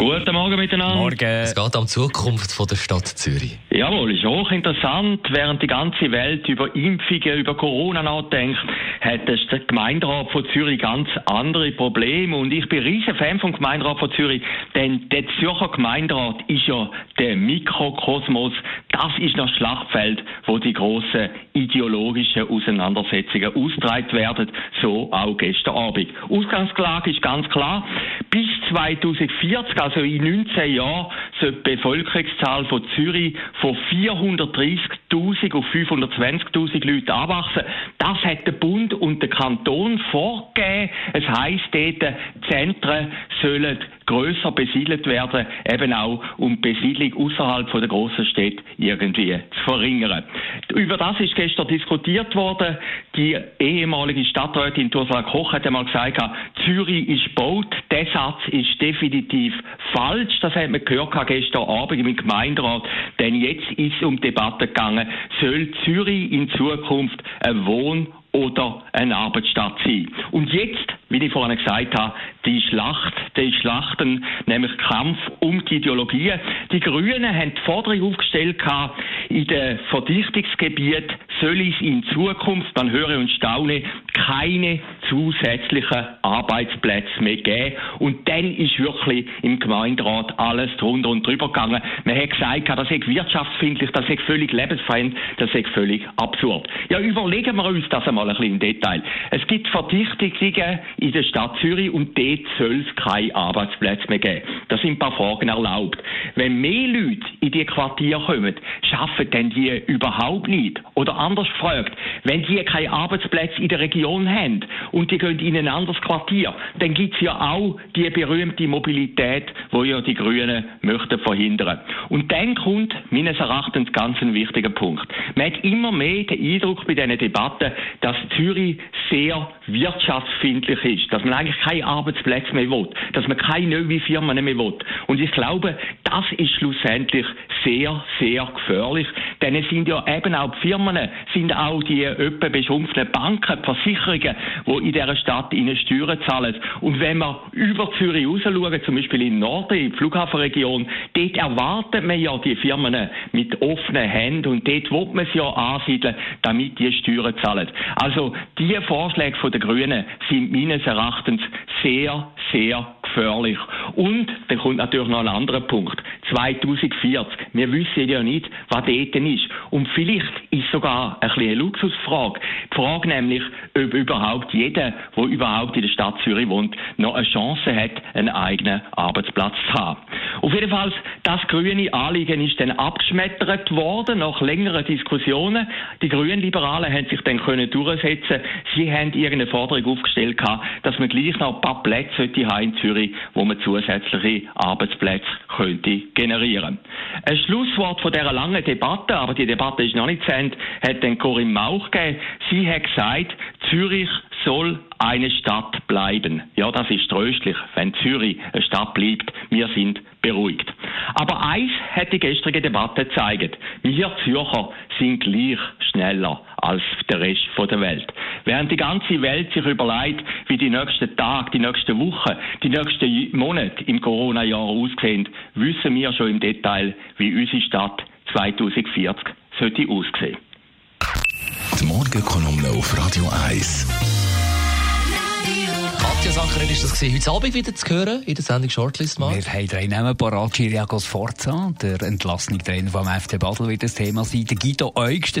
Guten Morgen miteinander. Morgen. Es geht um die Zukunft von der Stadt Zürich. Jawohl, ist hochinteressant. Während die ganze Welt über Impfungen, über Corona nachdenkt, hat der Gemeinderat von Zürich ganz andere Probleme. Und ich bin ein riesen Fan vom Gemeinderat von Zürich, denn der Zürcher Gemeinderat ist ja der Mikrokosmos. Das ist das Schlachtfeld, wo die grossen ideologischen Auseinandersetzungen ausgetragen werden. So auch gestern Abend. Ausgangslage ist ganz klar. Bis 2040, also in 19 Jahren, soll die Bevölkerungszahl von Zürich von 430.000 auf 520.000 Leute anwachsen. Das hat der Bund und der Kanton vorgegeben. Es heisst dort, Zentren sollen grösser besiedelt werden, eben auch um die Besiedlung außerhalb der grossen Städte irgendwie zu verringern. Über das ist gestern diskutiert worden. Die ehemalige Stadträtin Ursula Koch hat einmal gesagt, Zürich ist gebaut. Der Satz ist definitiv falsch. Das hat man gehört gestern Abend im Gemeinderat. Denn jetzt ist es um Debatte gegangen, soll Zürich in Zukunft ein Wohn- oder eine Arbeitsstadt sein. Und jetzt, wie ich vorhin gesagt habe, die Schlacht, die Schlachten, nämlich Kampf um die Ideologie. Die Grünen haben die Forderung aufgestellt, in den Verdichtungsgebieten soll es in Zukunft, man höre und staune, keine zusätzlichen Arbeitsplätze mehr geben. Und dann ist wirklich im Gemeinderat alles drunter und drüber gegangen. Man hat gesagt, das ist wirtschaftsfindlich, das ist völlig lebensfeind, das ist völlig absurd. Ja, überlegen wir uns das einmal ein bisschen im Detail. Es gibt Verdichtungen in der Stadt Zürich und dort soll es keine Arbeitsplätze mehr geben. Da sind ein paar Fragen erlaubt. Wenn mehr Leute in die Quartiere kommen, schaffen denn die überhaupt nicht? Oder anders gefragt, wenn die keine Arbeitsplätze in der Region haben und die gehen in ein anderes Quartier, dann gibt es ja auch die berühmte Mobilität, wo ja die Grünen möchten verhindern. Und dann kommt meines Erachtens ganz ein wichtiger Punkt. Man hat immer mehr den Eindruck bei diesen Debatten, dass Zürich sehr wirtschaftsfindlich ist, dass man eigentlich keine Arbeitsplätze mehr will, dass man keine neuen Firmen mehr will. Und ich glaube, das ist schlussendlich sehr, sehr gefährlich, denn es sind ja eben auch die Firmen, sind auch die öppe beschrumpften Banken, Versicherungen, die in dieser Stadt ihnen Steuern zahlen. Und wenn wir über Zürich raus schauen, zum Beispiel in Norden, in die Flughafenregion, dort erwartet man ja die Firmen mit offenen Händen und dort will man sie ja ansiedeln, damit die Steuern zahlen. Also die Vorschläge der Grünen sind meines Erachtens sehr, sehr gefährlich. Und dann kommt natürlich noch ein anderer Punkt. 2040. Wir wissen ja nicht, was dort ist. Und vielleicht ist sogar ein eine Luxusfrage. Die Frage nämlich, ob überhaupt jeder, der überhaupt in der Stadt Zürich wohnt, noch eine Chance hat, einen eigenen Arbeitsplatz zu haben. Auf jeden Fall, das grüne Anliegen ist dann abgeschmettert worden nach längeren Diskussionen. Die grünen Liberalen haben sich dann können durchsetzen. Sie haben irgendeine Forderung aufgestellt, dass man gleich noch ein paar Plätze haben in Zürich, wo man zusätzliche Arbeitsplätze könnte generieren. Ein Schlusswort von dieser langen Debatte, aber die Debatte ist noch nicht zu Ende, hat dann Corinne Mauch gegeben. Sie hat gesagt, Zürich soll eine Stadt bleiben. Ja, das ist tröstlich, wenn Zürich eine Stadt bleibt. Wir sind beruhigt. Aber eins hat die gestrige Debatte gezeigt. Wir Zürcher sind gleich schneller als der Rest der Welt. Während die ganze Welt sich überlegt, wie die nächsten Tage, die nächsten Wochen, die nächsten Monate im Corona-Jahr aussehen, wissen wir schon im Detail, wie unsere Stadt 2040 sollte aussehen. Die Morgenkolumne auf Radio 1. Katja Sacher ist das gewesen. Heute Abend wieder zu hören in der Sendung Shortlist mal. Wir haben drei Namen parat. Chiriagos Forza, der entlassene Trainer vom FC Basel wird das Thema sein. Der Guido Eugster.